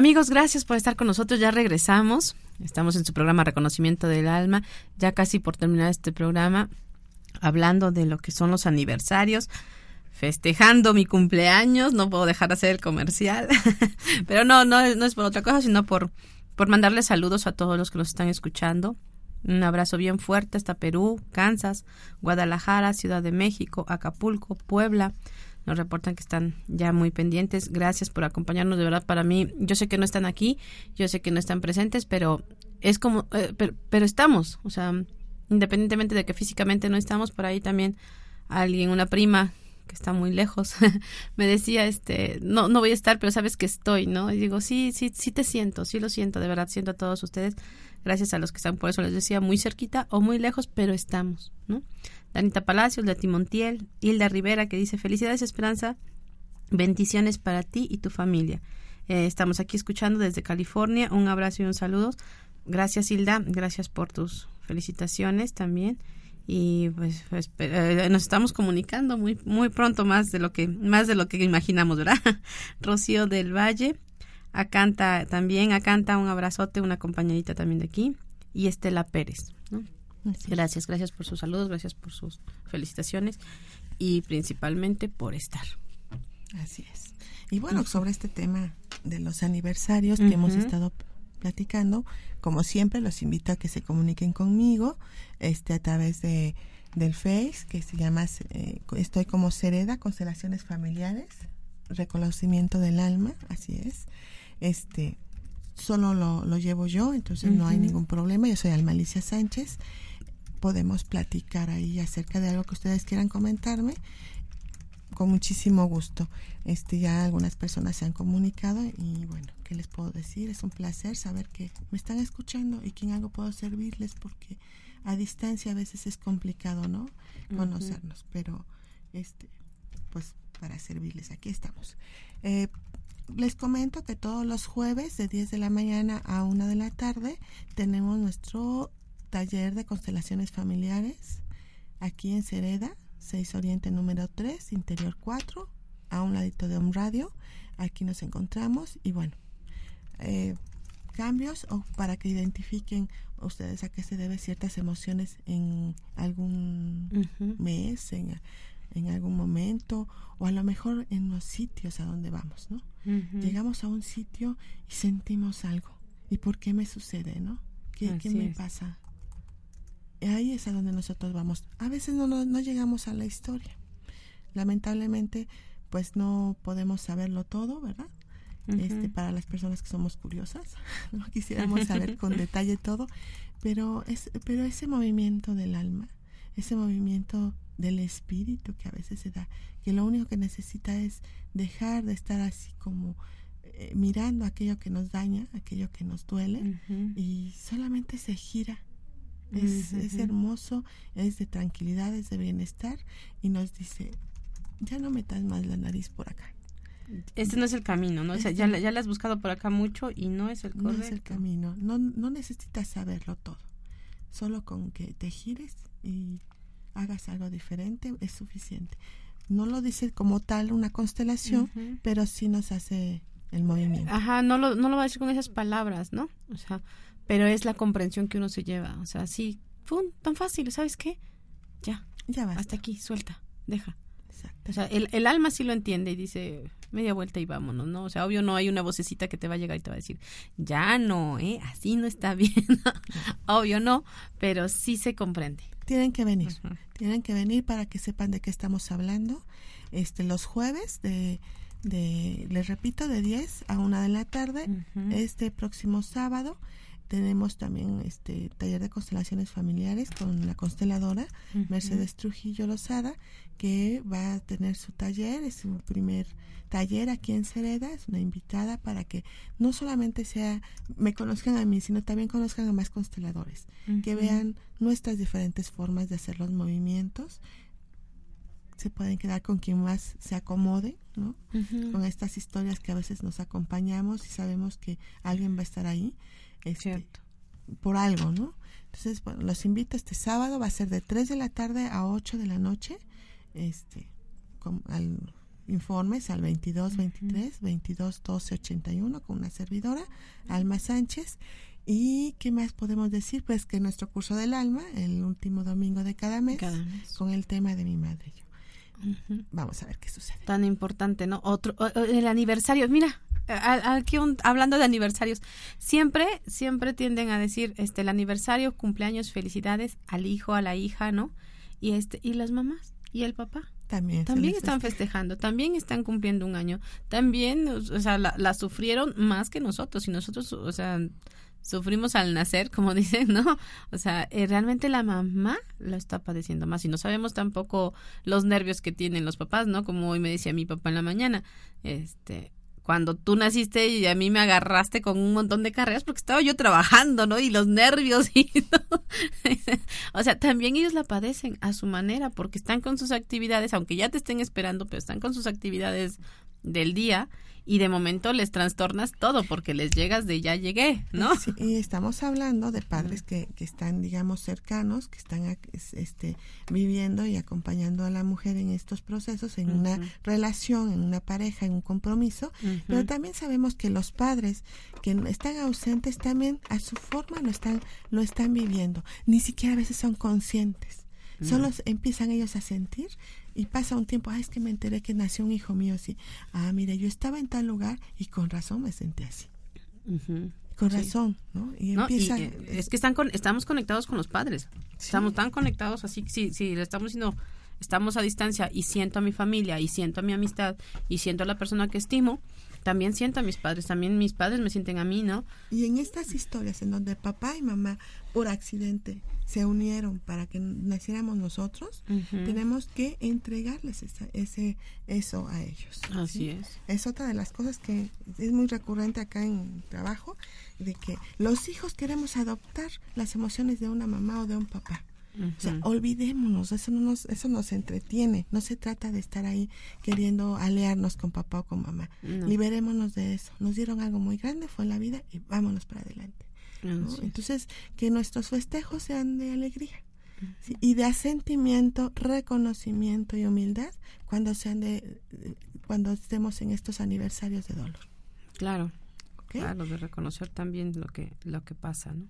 Amigos, gracias por estar con nosotros. Ya regresamos. Estamos en su programa Reconocimiento del Alma. Ya casi por terminar este programa, hablando de lo que son los aniversarios festejando mi cumpleaños, no puedo dejar de hacer el comercial, pero no, no, no es por otra cosa, sino por, por mandarles saludos a todos los que nos están escuchando. Un abrazo bien fuerte hasta Perú, Kansas, Guadalajara, Ciudad de México, Acapulco, Puebla. Nos reportan que están ya muy pendientes. Gracias por acompañarnos. De verdad, para mí, yo sé que no están aquí, yo sé que no están presentes, pero es como, eh, pero, pero estamos. O sea, independientemente de que físicamente no estamos, por ahí también alguien, una prima que está muy lejos, me decía, este, no, no voy a estar, pero sabes que estoy, ¿no? Y digo, sí, sí, sí te siento, sí lo siento, de verdad, siento a todos ustedes, gracias a los que están, por eso les decía, muy cerquita o muy lejos, pero estamos, ¿no? Danita Palacios, de Timontiel, Hilda Rivera, que dice, felicidades Esperanza, bendiciones para ti y tu familia. Eh, estamos aquí escuchando desde California, un abrazo y un saludo. Gracias Hilda, gracias por tus felicitaciones también. Y pues, pues eh, nos estamos comunicando muy muy pronto más de lo que más de lo que imaginamos verdad Rocío del Valle acanta también acanta un abrazote una compañerita también de aquí. Y Estela Pérez gracias gracias por sus saludos gracias por sus felicitaciones y principalmente por estar así es y bueno sobre este tema de los aniversarios que hemos estado platicando. Como siempre, los invito a que se comuniquen conmigo este, a través de, del Face, que se llama eh, Estoy como Sereda, Constelaciones Familiares, Reconocimiento del Alma, así es. Este, solo lo, lo llevo yo, entonces no hay ningún problema. Yo soy Almalicia Sánchez. Podemos platicar ahí acerca de algo que ustedes quieran comentarme con muchísimo gusto. Este ya algunas personas se han comunicado y bueno, ¿qué les puedo decir? Es un placer saber que me están escuchando y que en algo puedo servirles porque a distancia a veces es complicado, ¿no? Conocernos, pero este pues para servirles aquí estamos. Eh, les comento que todos los jueves de 10 de la mañana a 1 de la tarde tenemos nuestro taller de constelaciones familiares aquí en Cereda 6 Oriente número 3, interior 4, a un ladito de un radio. Aquí nos encontramos y bueno, eh, cambios o para que identifiquen ustedes a qué se debe ciertas emociones en algún mes, en, en, algún momento o a lo mejor en los sitios a donde vamos, ¿no? Llegamos a un sitio y sentimos algo. ¿Y por qué me sucede, no? ¿Qué, ¿qué me pasa? Ahí es a donde nosotros vamos. A veces no, no, llegamos a la historia. Lamentablemente, pues no podemos saberlo todo, ¿verdad? este, para las personas que somos curiosas, no quisiéramos saber con detalle todo, pero, es, pero ese movimiento del alma, ese movimiento del espíritu que a veces se da, que lo único que necesita es dejar de estar así como eh, mirando aquello que nos daña, aquello que nos duele, y solamente se gira es, es hermoso, es de tranquilidad, es de bienestar y nos dice, ya no metas más la nariz por acá. Este no es el camino, ¿no? O sea, ya, este ya has buscado por acá mucho y no es el correcto. No es el camino, no, no necesitas saberlo todo. Solo con que te gires y hagas algo diferente es suficiente. No lo dice como tal una constelación, pero sí nos hace el movimiento. Ajá, no lo, no lo va a decir con esas palabras, ¿no? O sea, pero es la comprensión que uno se lleva. O sea, sí, ¡pum! tan fácil, ¿sabes qué? Ya, ya va. Hasta aquí, suelta, deja. Exacto. O sea, el, el, alma sí lo entiende y dice, media vuelta y vámonos, ¿no? O sea, obvio no hay una vocecita que te va a llegar y te va a decir, ya no, ¿eh? Así no está bien. obvio no, pero sí se comprende. Tienen que venir, tienen que venir para que sepan de qué estamos hablando. Este, los jueves de, de les repito, de 10 a 1 de la tarde, este próximo sábado tenemos también este taller de constelaciones familiares con la consteladora Mercedes Trujillo Lozada, que va a tener su taller, es su primer taller aquí en Cereda, es una invitada para que no solamente sea, me conozcan a mí, sino también conozcan a más consteladores, que vean nuestras diferentes formas de hacer los movimientos, se pueden quedar con quien más se acomode, ¿no? Con estas historias que a veces nos acompañamos y sabemos que alguien va a estar ahí este, por algo, ¿no? Entonces, bueno, los invito este sábado, va a ser de 3 de la tarde a 8 de la noche, este, al informes al 22 23 22 12 81 con una servidora, Alma Sánchez. ¿Y qué más podemos decir? Pues que nuestro curso del alma, el último domingo de cada mes, con el tema de mi madre y yo. Vamos a ver qué sucede. Tan importante, ¿no? Otro, el aniversario. Mira, aquí hablando de aniversarios, siempre, siempre tienden a decir, este, el aniversario, cumpleaños, felicidades al hijo, a la hija, ¿no? Y este, y las mamás y el papá. También, también están festejando, también están cumpliendo un año, también, o sea, la, sufrieron más que nosotros y nosotros, o sea, sufrimos al nacer, como dicen, ¿no? O sea, eh, realmente la mamá lo está padeciendo más y no sabemos tampoco los nervios que tienen los papás, ¿no? Como hoy me decía mi papá en la mañana, este, cuando tú naciste y a mí me agarraste con un montón de carreras porque estaba yo trabajando, ¿no? Y los nervios y todo. o sea, también ellos la padecen a su manera porque están con sus actividades, aunque ya te estén esperando, pero están con sus actividades del día y de momento les trastornas todo porque les llegas de ya llegué, ¿no? Sí, y estamos hablando de padres que, que están, digamos, cercanos, que están este, viviendo y acompañando a la mujer en estos procesos, en una relación, en una pareja, en un compromiso, pero también sabemos que los padres que están ausentes también a su forma lo están, lo están viviendo, ni siquiera a veces son conscientes. Solo empiezan ellos a sentir y pasa un tiempo, ah, es que me enteré que nació un hijo mío así. Ah, mira, yo estaba en tal lugar y con razón me senté así. Con razón, ¿no? Y empieza... Eh, es que están con, estamos conectados con los padres. Estamos tan conectados así, si, si le estamos diciendo, estamos a distancia y siento a mi familia y siento a mi amistad y siento a la persona que estimo, también siento a mis padres, también mis padres me sienten a mí, ¿no? Y en estas historias en donde papá y mamá por accidente se unieron para que naciéramos nosotros, tenemos que entregarles ese eso a ellos. Así es. Es otra de las cosas que es muy recurrente acá en trabajo, de que los hijos queremos adoptar las emociones de una mamá o de un papá. O sea, olvidémonos, eso no nos, eso nos entretiene. No se trata de estar ahí queriendo alearnos con papá o con mamá. Liberémonos de eso. Nos dieron algo muy grande, fue en la vida y vámonos para adelante. Entonces, que nuestros festejos sean de alegría. y de asentimiento, reconocimiento y humildad cuando sean de cuando estemos en estos aniversarios de dolor. Claro. Claro, de reconocer también lo que lo que pasa, ¿no?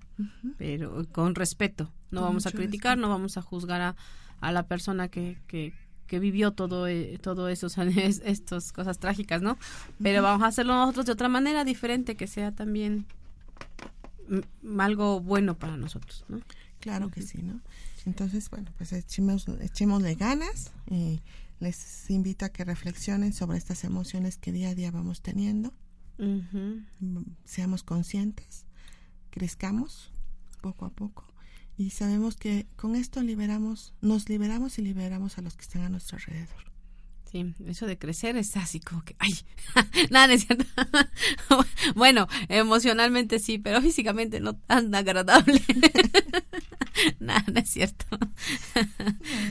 Pero con respeto. No vamos a criticar, no vamos a juzgar a, a la persona que, que, que vivió todo eh, todo esos estas cosas trágicas, ¿no? Pero vamos a hacerlo nosotros de otra manera diferente que sea también algo bueno para nosotros, ¿no? Claro que sí, ¿no? Entonces, bueno, pues echemos, echémosle ganas y les invito a que reflexionen sobre estas emociones que día a día vamos teniendo Seamos conscientes, crezcamos poco a poco y sabemos que con esto liberamos, nos liberamos y liberamos a los que están a nuestro alrededor. Sí, eso de crecer es así como que, ay, nada, es cierto. bueno, emocionalmente sí, pero físicamente no tan agradable. nada, no es cierto.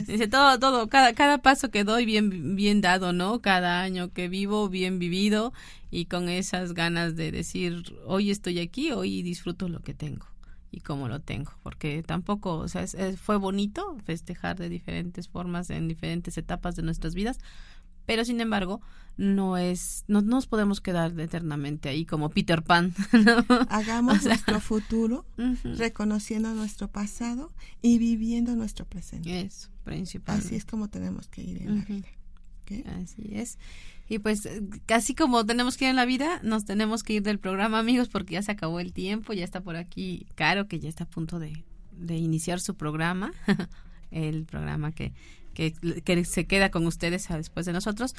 Dice todo, todo, cada, cada paso que doy bien, bien dado, ¿no? Cada año que vivo bien vivido y con esas ganas de decir, hoy estoy aquí, hoy disfruto lo que tengo y cómo lo tengo, porque tampoco, o sea, fue bonito festejar de diferentes formas en diferentes etapas de nuestras vidas, pero sin embargo no es no, nos podemos quedar eternamente ahí como Peter Pan hagamos nuestro futuro reconociendo nuestro pasado y viviendo nuestro presente. Eso principalmente. Así es como tenemos que ir en la vida así es. Y pues casi como tenemos que ir en la vida, nos tenemos que ir del programa, amigos, porque ya se acabó el tiempo, ya está por aquí Caro, que ya está a punto de, de iniciar su programa, el programa que, que, que se queda con ustedes después de nosotros.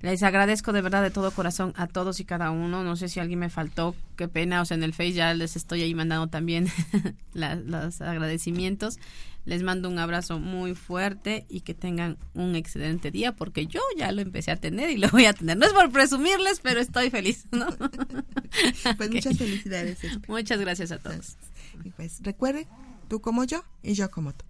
Les agradezco de verdad de todo corazón a todos y cada uno. No sé si alguien me faltó, qué pena. O sea, en el Face ya les estoy ahí mandando también los agradecimientos. Les mando un abrazo muy fuerte y que tengan un excelente día porque yo ya lo empecé a tener y lo voy a tener. No es por presumirles, pero estoy feliz, ¿no? pues muchas felicidades. Muchas gracias a todos. Y pues recuerden, tú como yo y yo como tú.